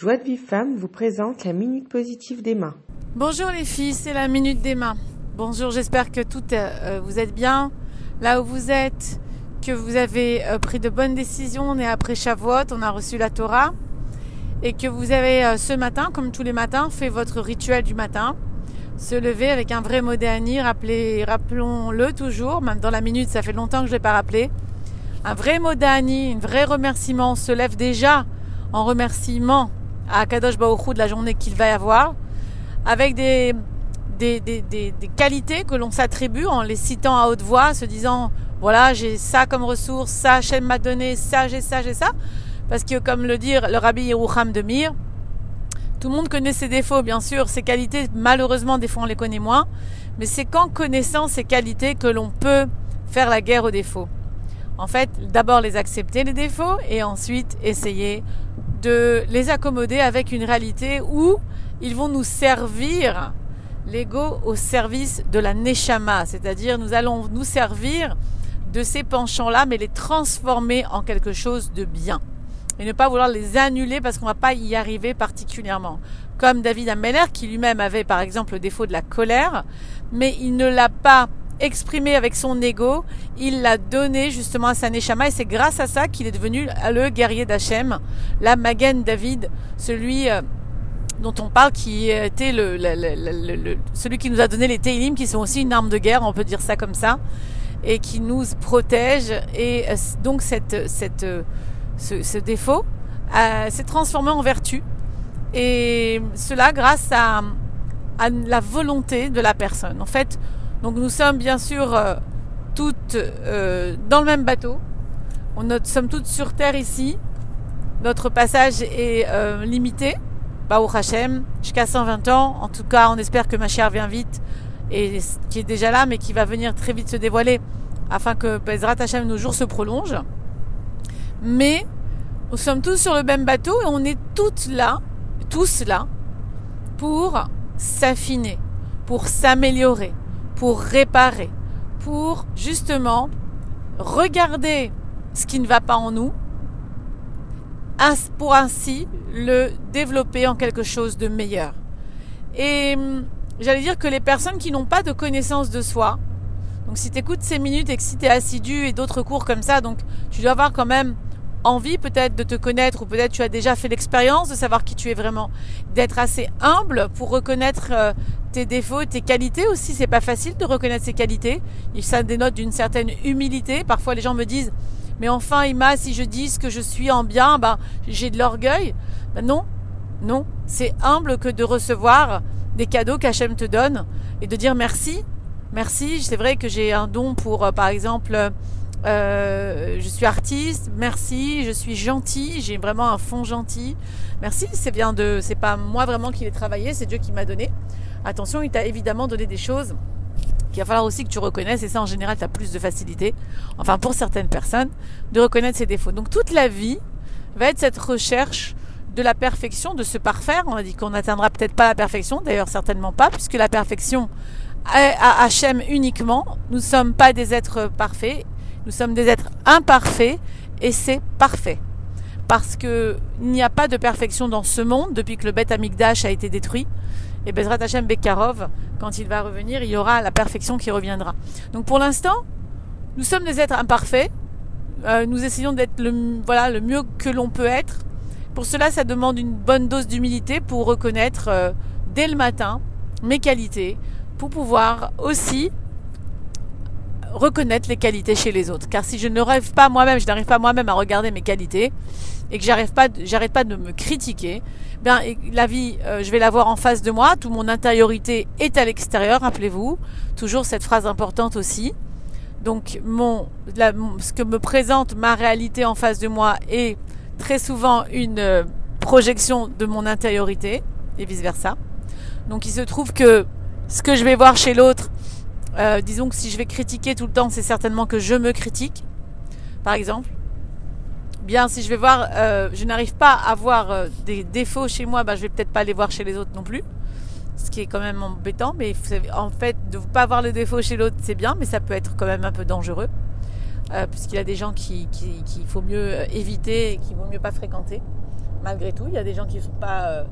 Joie de Vive Femme vous présente la Minute Positive d'Emma. Bonjour les filles, c'est la Minute d'Emma. Bonjour, j'espère que tout euh, vous êtes bien là où vous êtes, que vous avez euh, pris de bonnes décisions. On est après Shavuot, on a reçu la Torah et que vous avez euh, ce matin, comme tous les matins, fait votre rituel du matin. Se lever avec un vrai mot rappelons-le toujours, même dans la minute, ça fait longtemps que je ne l'ai pas rappelé. Un vrai mot un vrai remerciement, se lève déjà en remerciement à Kadosh Baruchou de la journée qu'il va y avoir, avec des, des, des, des, qualités que l'on s'attribue en les citant à haute voix, se disant voilà, j'ai ça comme ressource, ça Hachem m'a donné, ça, j'ai ça, j'ai ça. Parce que, comme le dit le rabbi Yerucham de Mir, tout le monde connaît ses défauts, bien sûr. Ses qualités, malheureusement, des fois, on les connaît moins. Mais c'est qu'en connaissant ses qualités que l'on peut faire la guerre aux défauts. En fait, d'abord les accepter, les défauts, et ensuite essayer de les accommoder avec une réalité où ils vont nous servir l'ego au service de la neshama, c'est-à-dire nous allons nous servir de ces penchants-là, mais les transformer en quelque chose de bien. Et ne pas vouloir les annuler parce qu'on ne va pas y arriver particulièrement. Comme David Ameller, qui lui-même avait par exemple le défaut de la colère, mais il ne l'a pas exprimé avec son ego, il l'a donné justement à sa et c'est grâce à ça qu'il est devenu le guerrier d'Hachem, la Magen David, celui euh, dont on parle qui était le, celui qui nous a donné les Teilim qui sont aussi une arme de guerre, on peut dire ça comme ça, et qui nous protège. Et euh, donc cette, euh, ce, défaut s'est transformé en vertu. Et cela grâce à, à la volonté de la personne. En fait, donc nous sommes bien sûr euh, toutes euh, dans le même bateau. Nous sommes toutes sur terre ici. Notre passage est euh, limité. Bah, au Hachem, jusqu'à 120 ans. En tout cas, on espère que ma chère vient vite et qui est déjà là, mais qui va venir très vite se dévoiler afin que Bezrat Hachem nos jours se prolongent. Mais nous sommes tous sur le même bateau et on est toutes là, tous là, pour s'affiner, pour s'améliorer, pour réparer, pour justement regarder ce qui ne va pas en nous, pour ainsi le développer en quelque chose de meilleur. Et hum, j'allais dire que les personnes qui n'ont pas de connaissance de soi, donc si tu écoutes ces minutes et que si tu es assidu et d'autres cours comme ça, donc tu dois avoir quand même envie peut-être de te connaître ou peut-être tu as déjà fait l'expérience de savoir qui tu es vraiment, d'être assez humble pour reconnaître euh, tes défauts, tes qualités aussi. C'est pas facile de reconnaître ses qualités. Ça dénote d'une certaine humilité. Parfois les gens me disent, mais enfin Ima, si je dis que je suis en bien, ben j'ai de l'orgueil. Ben non, non, c'est humble que de recevoir des cadeaux qu'Hachem te donne et de dire merci, merci. C'est vrai que j'ai un don pour, euh, par exemple euh, je suis artiste, merci, je suis gentil, j'ai vraiment un fond gentil. Merci, c'est bien de c'est pas moi vraiment qui l'ai travaillé, c'est Dieu qui m'a donné. Attention, il t'a évidemment donné des choses qu'il va falloir aussi que tu reconnaisses et ça en général tu as plus de facilité, enfin pour certaines personnes, de reconnaître ses défauts. Donc toute la vie va être cette recherche de la perfection, de se parfaire. On a dit qu'on n'atteindra peut-être pas la perfection, d'ailleurs certainement pas, puisque la perfection à Hachem uniquement. Nous ne sommes pas des êtres parfaits nous sommes des êtres imparfaits et c'est parfait. Parce qu'il n'y a pas de perfection dans ce monde depuis que le Beth Amikdash a été détruit. Et Bezrat Hashem Bekarov, quand il va revenir, il y aura la perfection qui reviendra. Donc pour l'instant, nous sommes des êtres imparfaits. Euh, nous essayons d'être le, voilà, le mieux que l'on peut être. Pour cela, ça demande une bonne dose d'humilité pour reconnaître euh, dès le matin mes qualités, pour pouvoir aussi reconnaître les qualités chez les autres. Car si je ne rêve pas moi-même, je n'arrive pas moi-même à regarder mes qualités et que j'arrive pas, j'arrête pas de me critiquer, bien la vie, euh, je vais la voir en face de moi. Toute mon intériorité est à l'extérieur. Rappelez-vous toujours cette phrase importante aussi. Donc mon, ce que me présente ma réalité en face de moi est très souvent une euh, projection de mon intériorité et vice versa. Donc il se trouve que ce que je vais voir chez l'autre euh, disons que si je vais critiquer tout le temps, c'est certainement que je me critique, par exemple. Bien, si je vais voir, euh, je n'arrive pas à voir euh, des défauts chez moi, bah, je vais peut-être pas les voir chez les autres non plus. Ce qui est quand même embêtant, mais en fait, de ne pas voir les défauts chez l'autre, c'est bien, mais ça peut être quand même un peu dangereux. puisqu'il y a des gens qu'il qui, faut mieux éviter et qu'il vaut mieux pas fréquenter. malgré tout. Il y a des gens qui sont pas,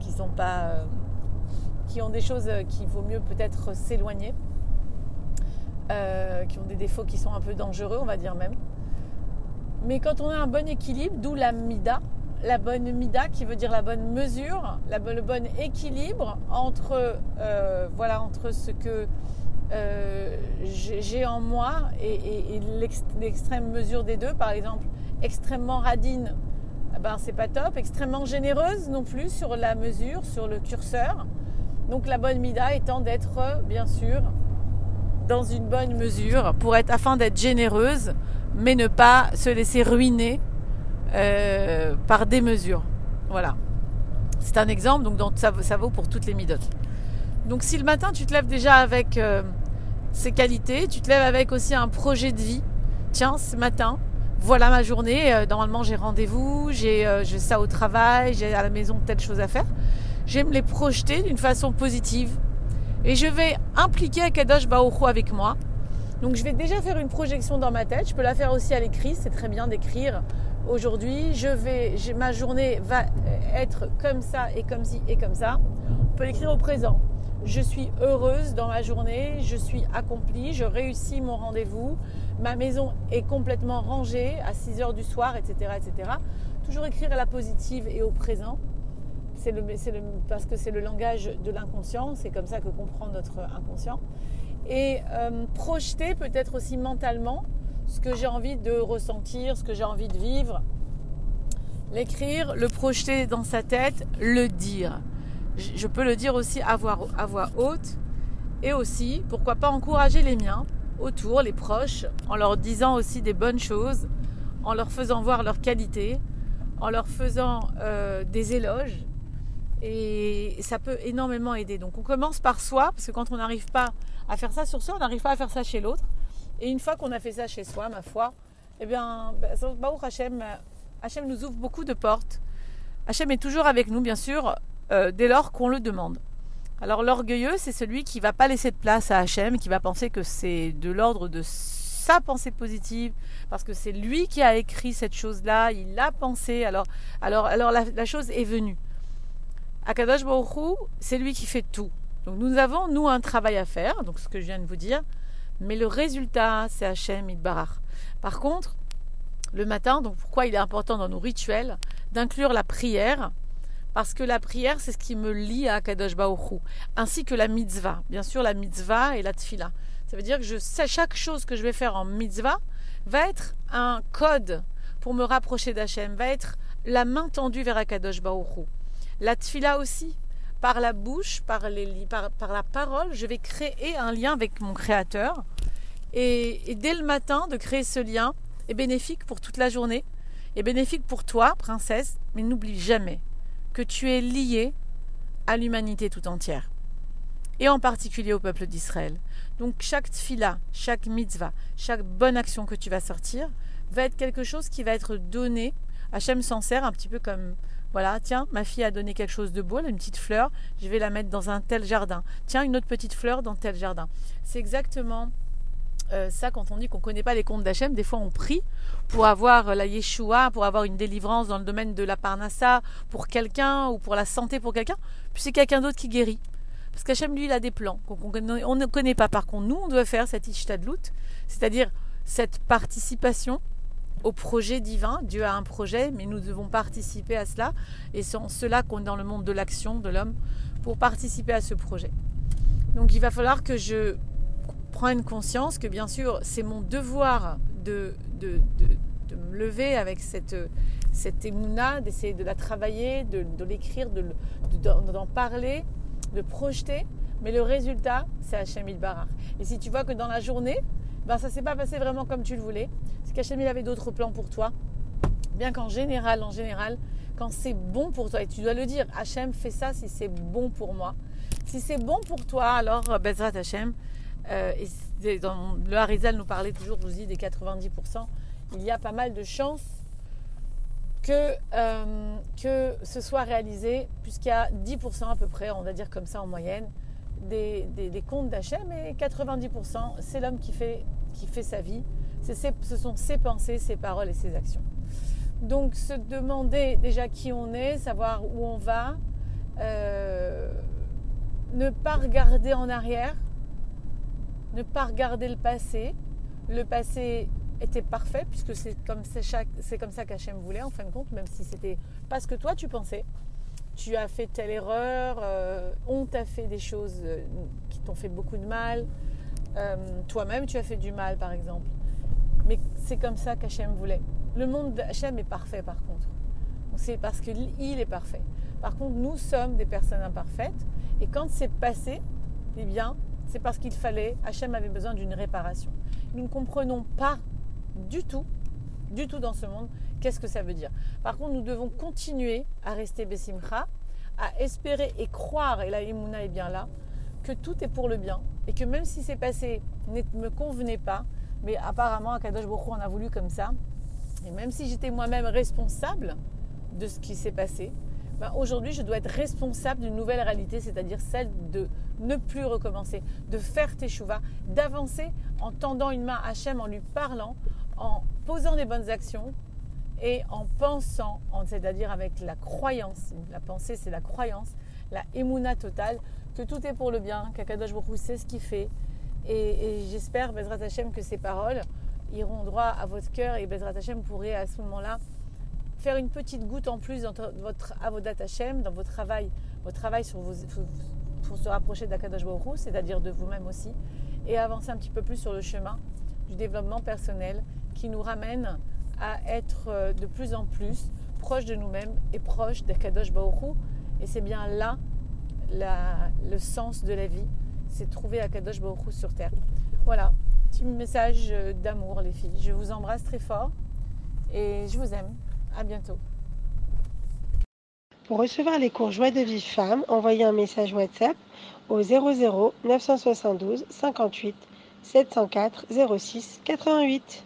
qui sont pas, qui ont des choses qu'il vaut mieux peut-être s'éloigner, qui ont des défauts qui sont un peu dangereux, on va dire même. Mais quand on a un bon équilibre, d'où la mida, la bonne mida qui veut dire la bonne mesure, le bon équilibre entre, euh, voilà, entre ce que euh, j'ai en moi et, l'extrême mesure des deux. Par exemple, extrêmement radine, eh ben, c'est pas top. Extrêmement généreuse non plus sur la mesure, sur le curseur. Donc la bonne mida étant d'être, bien sûr, dans une bonne mesure pour être afin d'être généreuse, mais ne pas se laisser ruiner euh, par des mesures. Voilà. C'est un exemple, donc ça, vaut pour toutes les midotes. Donc si le matin tu te lèves déjà avec euh, ces qualités, tu te lèves avec aussi un projet de vie. Tiens, ce matin, voilà ma journée. Euh, normalement j'ai rendez-vous, j'ai ça au travail, j'ai à la maison telle chose à faire. J'aime les projeter d'une façon positive. Et je vais impliquer Akadosh Baoru avec moi. Donc je vais déjà faire une projection dans ma tête. Je peux la faire aussi à l'écrit. C'est très bien d'écrire aujourd'hui, je vais, ma journée va être comme ça et comme ci et comme ça. On peut l'écrire au présent. Je suis heureuse dans ma journée, je suis accomplie, je réussis mon rendez-vous, ma maison est complètement rangée à 6 heures du soir, etc. etc. Toujours écrire à la positive et au présent. C'est le, parce que c'est le langage de l'inconscient, c'est comme ça que comprend notre inconscient. Et euh, projeter peut-être aussi mentalement ce que j'ai envie de ressentir, ce que j'ai envie de vivre. L'écrire, le projeter dans sa tête, le dire. Je peux le dire aussi à voix, à voix haute. Et aussi, pourquoi pas encourager les miens autour, les proches, en leur disant aussi des bonnes choses, en leur faisant voir leurs qualités, en leur faisant euh, des éloges. Et ça peut énormément aider. Donc on commence par soi, parce que quand on n'arrive pas à faire ça sur soi, on n'arrive pas à faire ça chez l'autre. Et une fois qu'on a fait ça chez soi, ma foi, eh bien, Baruch Hashem, Hashem nous ouvre beaucoup de portes. Hashem est toujours avec nous, bien sûr, euh, dès lors qu'on le demande. Alors l'orgueilleux, c'est celui qui va pas laisser de place à Hachem, qui va penser que c'est de l'ordre de sa pensée positive, parce que c'est lui qui a écrit cette chose-là, il l'a pensé, alors, alors, alors la, chose est venue. Akadosh c'est lui qui fait tout. Donc nous avons, nous, un travail à faire, donc ce que je viens de vous dire, mais le résultat, c'est Hachem Idbarach. Par contre, le matin, donc pourquoi il est important dans nos rituels d'inclure la prière? Parce que la prière, c'est ce qui me lie à Kadosh Baoru, ainsi que la mitzvah. Bien sûr, la mitzvah et la tfila. Ça veut dire que je sais chaque chose que je vais faire en mitzvah va être un code pour me rapprocher d'Hachem, va être la main tendue vers Akadosh Baoru. La tfila aussi, par la bouche, par, les, par, par, la parole, je vais créer un lien avec mon Créateur. Et, dès le matin, de créer ce lien est bénéfique pour toute la journée, est bénéfique pour toi, princesse, mais n'oublie jamais que tu es lié à l'humanité tout entière, et en particulier au peuple d'Israël. Donc chaque tfila, chaque mitzvah, chaque bonne action que tu vas sortir va être quelque chose qui va être donné. Hachem s'en sert un petit peu comme voilà, tiens, ma fille a donné quelque chose de beau, une petite fleur, je vais la mettre dans un tel jardin. Tiens, une autre petite fleur dans tel jardin. C'est exactement euh, ça quand on dit qu'on ne connaît pas les contes d'Hachem. Des fois, on prie pour avoir la Yeshua, pour avoir une délivrance dans le domaine de la Parnassa pour quelqu'un ou pour la santé pour quelqu'un. Puis c'est quelqu'un d'autre qui guérit. Parce qu'Hachem, lui, il a des plans qu'on ne connaît pas. Par contre, nous, on doit faire cette Ishtadlut, c'est-à-dire cette participation au projet divin. Dieu a un projet, mais nous devons participer à cela. Et c'est en cela qu'on est dans le monde de l'action de l'homme pour participer à ce projet. Donc il va falloir que je prenne conscience que bien sûr c'est mon devoir de, de, de, me lever avec cette, cette émouna, d'essayer de la travailler, de, l'écrire, d'en parler, de projeter. Mais le résultat, c'est Hachem Barar. Et si tu vois que dans la journée, ben ça s'est pas passé vraiment comme tu le voulais. Il avait d'autres plans pour toi. Bien qu'en général, en général, quand c'est bon pour toi, et tu dois le dire, Hachem fait ça si c'est bon pour moi. Si c'est bon pour toi, alors euh, Bezrat Hachem, euh, le Harizal nous parlait toujours aussi des 90%, il y a pas mal de chances que, euh, ce soit réalisé, puisqu'il y a 10% à peu près, on va dire comme ça en moyenne, des, comptes d'Hachem, et 90%, c'est l'homme qui fait sa vie. Ce sont ses pensées, ses paroles et ses actions. Donc se demander déjà qui on est, savoir où on va, euh, ne pas regarder en arrière, ne pas regarder le passé. Le passé était parfait puisque c'est comme, ça qu'Hachem voulait en fin de compte, même si c'était pas ce que toi tu pensais. Tu as fait telle erreur, euh, on t'a fait des choses euh, qui t'ont fait beaucoup de mal, toi-même tu as fait du mal par exemple. Mais c'est comme ça qu'Hachem voulait. Le monde d'Hachem est parfait par contre. C'est parce qu'il est parfait. Par contre, nous sommes des personnes imparfaites. Et quand c'est passé, eh bien, c'est parce qu'il fallait, Hachem avait besoin d'une réparation. Nous ne comprenons pas du tout, du tout dans ce monde, qu'est-ce que ça veut dire. Par contre, nous devons continuer à rester Bessimcha, à espérer et croire, et la Imuna est bien là, que tout est pour le bien, et que même si c'est passé ne me convenait pas, mais apparemment, Akadosh Bokhu en a voulu comme ça. Et même si j'étais moi-même responsable de ce qui s'est passé, ben aujourd'hui, je dois être responsable d'une nouvelle réalité, c'est-à-dire celle de ne plus recommencer, de faire teshuva, d'avancer en tendant une main à Hachem, en lui parlant, en posant des bonnes actions et en pensant, c'est-à-dire avec la croyance. La pensée, c'est la croyance, la émouna totale, que tout est pour le bien, qu'Akadosh Baruch sait ce qu'il fait, et, j'espère, Bezrat Hashem, que ces paroles iront droit à votre cœur et Bezrat Hashem pourrait à ce moment-là faire une petite goutte en plus dans votre avodat dans votre travail, votre travail sur pour se rapprocher d'Akadosh Baruch c'est-à-dire de vous-même aussi, et avancer un petit peu plus sur le chemin du développement personnel qui nous ramène à être euh, de plus en plus proche de nous-mêmes et proche d'Akadosh Baruch Et c'est bien là le sens de la vie c'est trouver Akadosh Baruch sur terre. Voilà, petit message d'amour les filles. Je vous embrasse très fort et je vous aime. À bientôt. Pour recevoir les cours Joie de vie femme, envoyez un message WhatsApp au 00 972 58 704 06 88.